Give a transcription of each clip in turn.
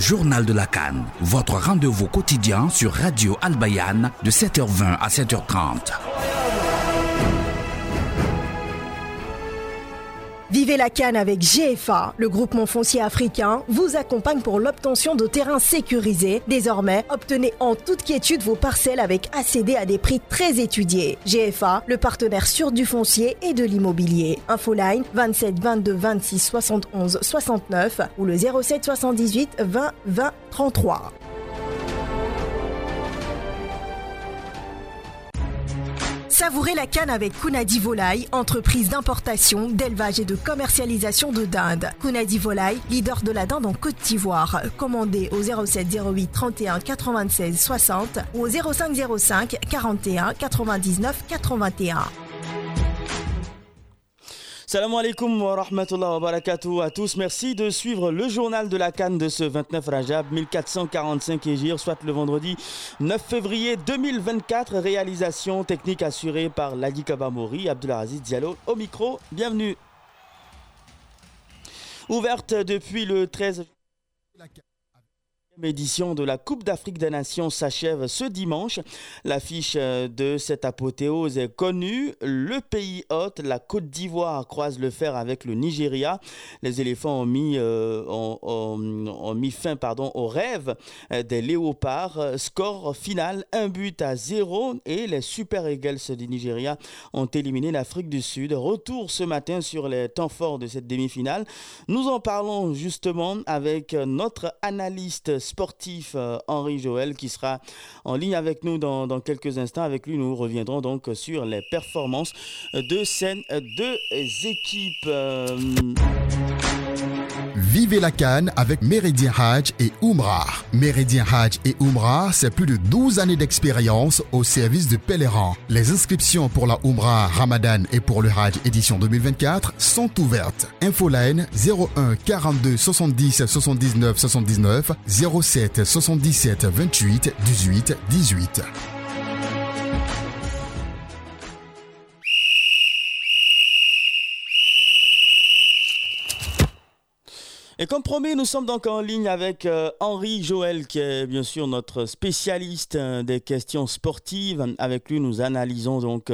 journal de la Cannes, votre rendez-vous quotidien sur Radio Albayane de 7h20 à 7h30. Vivez la canne avec GFA. Le groupement foncier africain vous accompagne pour l'obtention de terrains sécurisés. Désormais, obtenez en toute quiétude vos parcelles avec ACD à des prix très étudiés. GFA, le partenaire sûr du foncier et de l'immobilier. Infoline 27 22 26 71 69 ou le 07 78 20 20 33. Savourez la canne avec Kunadi Volaille, entreprise d'importation, d'élevage et de commercialisation de dinde. Kunadi Volaille, leader de la dinde en Côte d'Ivoire. Commandez au 07 08 31 96 60 ou au 05 05 41 99 81. Salam alaikum wa rahmatullah wa barakatuh à tous. Merci de suivre le journal de la Cannes de ce 29 Rajab 1445 Égir, soit le vendredi 9 février 2024. Réalisation technique assurée par Ladi Kabamori, Abdulaziz Diallo au micro. Bienvenue. Ouverte depuis le 13 édition de la Coupe d'Afrique des Nations s'achève ce dimanche. L'affiche euh, de cette apothéose est connue. Le pays hôte, la Côte d'Ivoire, croise le fer avec le Nigeria. Les éléphants ont mis, euh, ont, mis fin pardon, au rêve euh, des léopards. Score final, un but à zéro et les Super Eagles du Nigeria ont éliminé l'Afrique du Sud. Retour ce matin sur les temps forts de cette demi-finale. Nous en parlons justement avec notre analyste sportif euh, Henri Joël qui sera en ligne avec nous dans, quelques instants. Avec lui, nous reviendrons donc sur les performances de ces deux équipes. Vivez la Cannes avec Méridien Hajj et Umrah. Méridien Hajj et Umrah, c'est plus de 12 années d'expérience au service de pèlerins. Les inscriptions pour la Umrah Ramadan et pour le Hajj édition 2024 sont ouvertes. Infoline 01 42 70 79 79 07 77 28 18 18. Et comme promis, nous sommes donc en ligne avec euh, Henri Joël, qui est bien sûr notre spécialiste euh, des questions sportives. Avec lui, nous analysons donc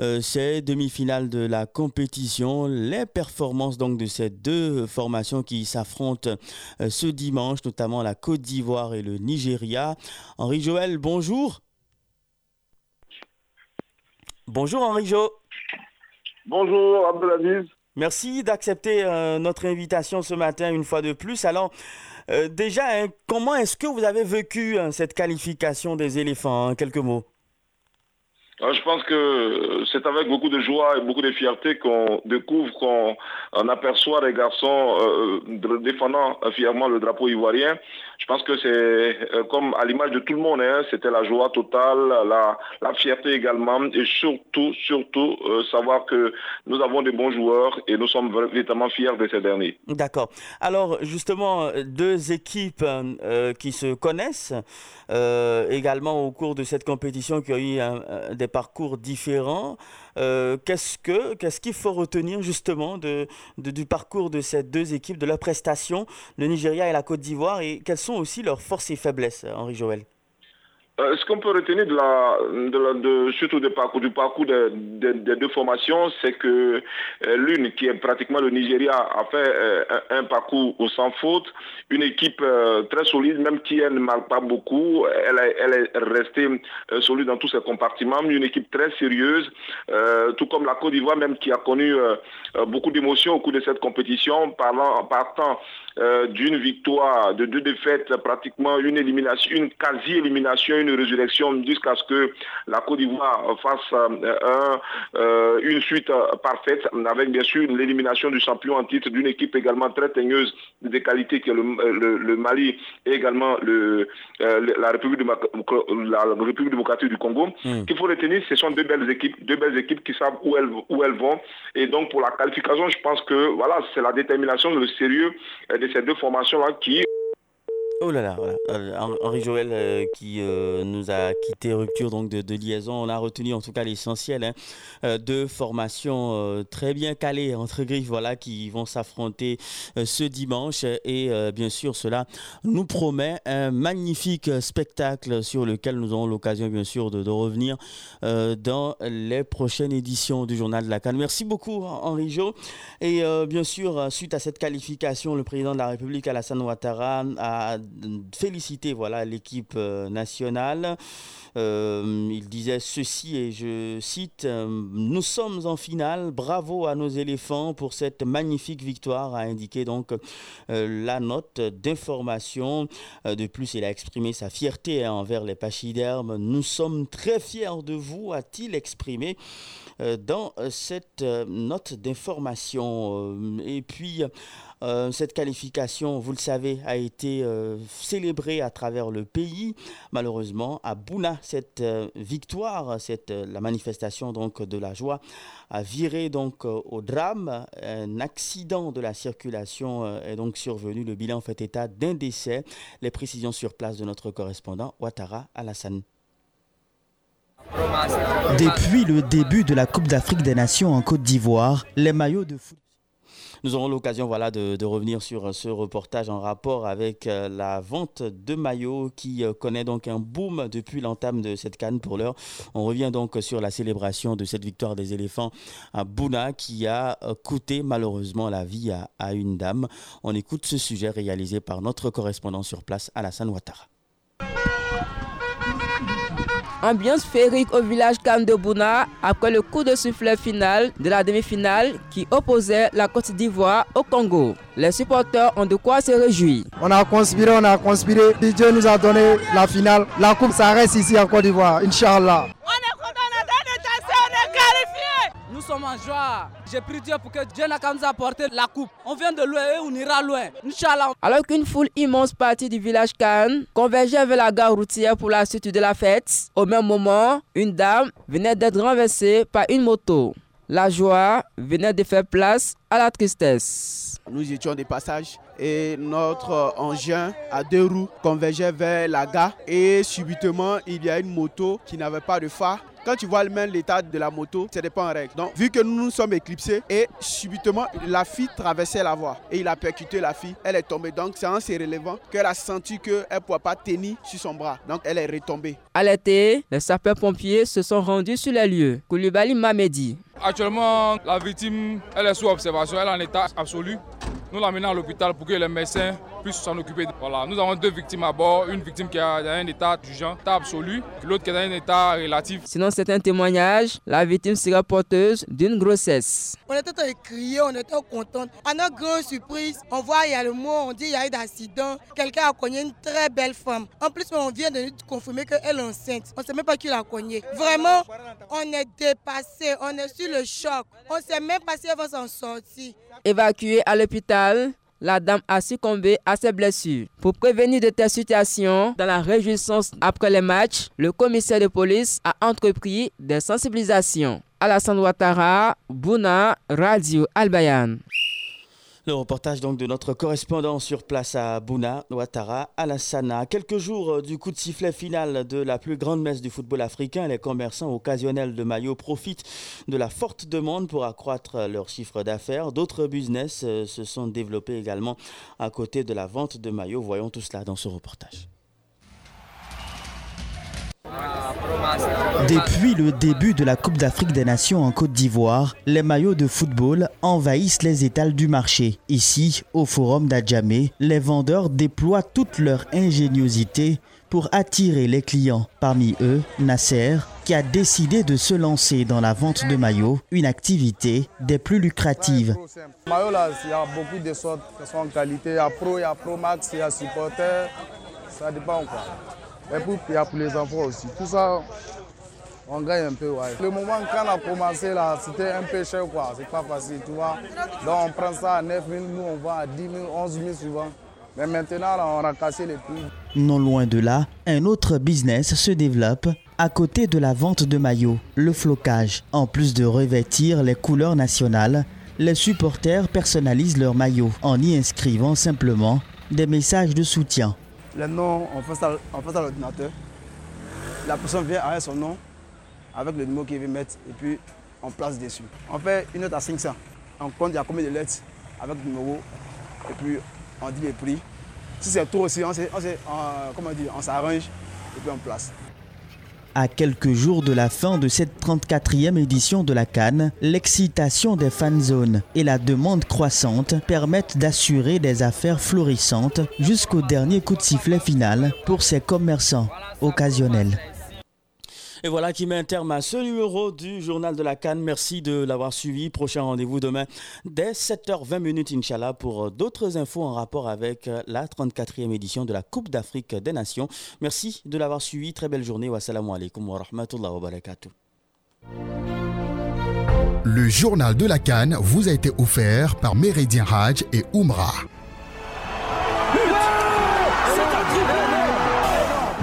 euh, ces demi-finales de la compétition, les performances donc de ces deux formations qui s'affrontent ce dimanche, notamment la Côte d'Ivoire et le Nigeria. Henri Joël, bonjour. Bonjour Henri Jo. Bonjour Abdelaziz. Merci d'accepter euh, notre invitation ce matin une fois de plus. Alors, euh, déjà, hein, comment est-ce que vous avez vécu hein, cette qualification des éléphants en quelques mots? Euh, je pense que c'est avec beaucoup de joie et beaucoup de fierté qu'on découvre, qu'on aperçoit les garçons euh, défendant fièrement le drapeau ivoirien. Je pense que c'est euh, comme à l'image de tout le monde, hein, c'était la joie totale, la, fierté également, et surtout, surtout savoir que nous avons des bons joueurs et nous sommes véritablement fiers de ces derniers. D'accord. Alors justement, deux équipes qui se connaissent également au cours de cette compétition qui a eu des parcours différents. Euh, qu'est-ce que qu'est-ce qu'il faut retenir justement du parcours de ces deux équipes, de leurs prestations, le Nigeria et la Côte d'Ivoire, et quelles sont aussi leurs forces et faiblesses, Henri Joël euh, ce qu'on peut retenir de la, de, surtout parcours, du parcours des deux formations, c'est que euh, l'une, qui est pratiquement le Nigeria, a fait euh, un, parcours sans faute, une équipe très solide, même qui elle ne marque pas beaucoup, elle, elle est restée solide dans tous ses compartiments, une équipe très sérieuse, tout comme la Côte d'Ivoire même qui a connu beaucoup d'émotions au cours de cette compétition, parlant, partant d'une victoire, de deux défaites, pratiquement une élimination, une quasi-élimination, une résurrection jusqu'à ce que la Côte d'Ivoire fasse euh, euh, une suite euh, parfaite, avec bien sûr l'élimination du champion en titre d'une équipe également très teigneuse de qualité qui est le, Mali et également le, la, République la République démocratique du Congo. Hmm. Qu'il faut retenir, ce sont deux belles équipes, deux belles équipes qui savent où elles, où elles vont. Et donc pour la qualification, je pense que voilà, c'est la détermination, le sérieux de ces deux formations-là qui Oh là là, voilà. Euh, Henri Joël euh, qui euh, nous a quitté, rupture donc de, liaison. On a retenu en tout cas l'essentiel hein, de formations très bien calées entre griffes, voilà, qui vont s'affronter ce dimanche. Et bien sûr, cela nous promet un magnifique spectacle sur lequel nous aurons l'occasion, bien sûr, de, revenir dans les prochaines éditions du Journal de la Cannes. Merci beaucoup, Henri Jo. Et bien sûr, suite à cette qualification, le président de la République, Alassane Ouattara, a féliciter voilà l'équipe euh, nationale. Euh, il disait ceci et je cite euh, Nous sommes en finale, bravo à nos éléphants pour cette magnifique victoire, a indiqué donc la note d'information. de plus, il a exprimé sa fierté envers les pachydermes. Nous sommes très fiers de vous, a-t-il exprimé dans cette note d'information. Et puis, euh, cette qualification, vous le savez, a été euh, célébrée à travers le pays. Malheureusement, à Bouna, cette euh, victoire, cette, la manifestation donc de la joie a viré donc au drame. Un accident de la circulation est donc survenu. Le bilan fait état d'un décès. Les précisions sur place de notre correspondant Ouattara Alassane. Depuis le début de la Coupe d'Afrique des Nations en Côte d'Ivoire, les maillots de foot nous aurons l'occasion de, revenir sur euh, ce reportage en rapport avec euh, la vente de maillots qui euh, connaît donc un boom depuis l'entame de cette canne pour l'heure. On revient donc sur la célébration de cette victoire des éléphants à Bouna qui a coûté malheureusement la vie à, à une dame. On écoute ce sujet réalisé par notre correspondant sur place, Alassane Ouattara. Ambiance féerique au village Khan de Bouna après le coup de soufflet final de la demi-finale qui opposait la Côte d'Ivoire au Congo. Les supporters ont de quoi se réjouir. On a conspiré, on a conspiré. Dieu nous a donné la finale. La coupe, ça reste ici en Côte d'Ivoire, Inch'Allah. Nous sommes en joie. J'ai pris Dieu pour que Dieu n'a qu'à nous apporter la coupe. On vient de loin et on ira loin. Inch'Allah. Alors qu'une foule immense partie du village Cannes convergeait vers la gare routière pour la suite de la fête, au même moment, une dame venait d'être renversée par une moto. La joie venait de faire place à la tristesse. Nous étions des passages et notre engin à deux roues convergeait vers la gare et subitement il y a une moto qui n'avait pas de phare quand tu vois même l'état de la moto, ce n'est pas en règle. Donc, vu que nous nous sommes éclipsés et subitement, la fille traversait la voie et il a percuté la fille. Elle est tombée. Donc, c'est assez relevant qu'elle a senti qu'elle ne pouvait pas tenir sur son bras. Donc, elle est retombée. À l'été, les sapeurs-pompiers se sont rendus sur les lieux. Koulibaly Mamedi. Actuellement, la victime, elle est sous observation, elle est en état absolu. Nous l'amenons à l'hôpital pour que les médecins puissent s'en occuper. Voilà, nous avons deux victimes à bord, une victime qui a un état urgent, état absolu, l'autre qui est dans un état relatif. Sinon, c'est un témoignage, la victime sera porteuse d'une grossesse. On était criés, on était contents. À notre grande surprise, on voit il y a le mot, on dit il y a eu d'accident, quelqu'un a cogné une très belle femme. En plus, on vient de nous confirmer qu'elle est enceinte. On ne sait même pas qui l'a cogné. Vraiment, on est dépassé, on est sur le choc. On ne sait même pas si elle va s'en sortir. Évacuée à l'hôpital, la dame a succombé à ses blessures. Pour prévenir de telles situations, dans la réjouissance après les matchs, le commissaire de police a entrepris des sensibilisations. Alassane Ouattara, Bouna, Radio Albayan. Le reportage donc de notre correspondant sur place à Bouna, Ouattara, Alassana. Quelques jours euh, du coup de sifflet final de la plus grande messe du football africain, les commerçants occasionnels de maillots profitent de la forte demande pour accroître leur chiffre d'affaires. D'autres business euh, se sont développés également à côté de la vente de maillots. Voyons tout cela dans ce reportage. Depuis le début de la Coupe d'Afrique des Nations en Côte d'Ivoire, les maillots de football envahissent les étals du marché. Ici, au Forum d'Adjamé, les vendeurs déploient toute leur ingéniosité pour attirer les clients. Parmi eux, Nasser, qui a décidé de se lancer dans la vente de maillots, une activité des plus lucratives. Il y a beaucoup de sortes sont en qualité. Il y a Pro, il y a Pro Max, il y a Supporter. Ça dépend quoi. Et puis il y a pour les enfants aussi. Tout ça, on gagne un peu. Ouais. Le moment quand on a commencé là, c'était un peu cher quoi. C'est pas facile, tu vois. Donc on prend ça à 9 000, nous on vend à 10 000, 11 000 souvent. Mais maintenant, là, on a cassé les prix. Non loin de là, un autre business se développe à côté de la vente de maillots, le flocage. En plus de revêtir les couleurs nationales, les supporters personnalisent leurs maillots en y inscrivant simplement des messages de soutien Les noms, on on fait ça à l'ordinateur. La personne vient avec son nom, avec le numéro qu'il veut mettre, et puis on place dessus. On fait une note à 500. On compte il y a combien de lettres avec le numéro, et puis on dit les prix. Si c'est trop aussi, on, on s'arrange, et puis on place. À quelques jours de la fin de cette 34e édition de la Cannes, l'excitation des fan zones et la demande croissante permettent d'assurer des affaires florissantes jusqu'au dernier coup de sifflet final pour ces commerçants occasionnels. Et voilà qui met un terme à ce numéro du Journal de la Cannes. Merci de l'avoir suivi. Prochain rendez-vous demain dès 7h20 minutes, Inch'Allah, pour euh, d'autres infos en rapport avec euh, la 34e édition de la Coupe d'Afrique des Nations. Merci de l'avoir suivi. Très belle journée. Wassalamu alaikum wa rahmatullahi wa barakatuh. Le Journal de la Cannes vous a été offert par Méridien Hajj et Oumra.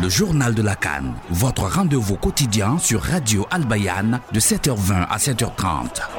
Le journal de la Cannes, votre rendez-vous quotidien sur Radio Albayan de 7h20 à 7h30.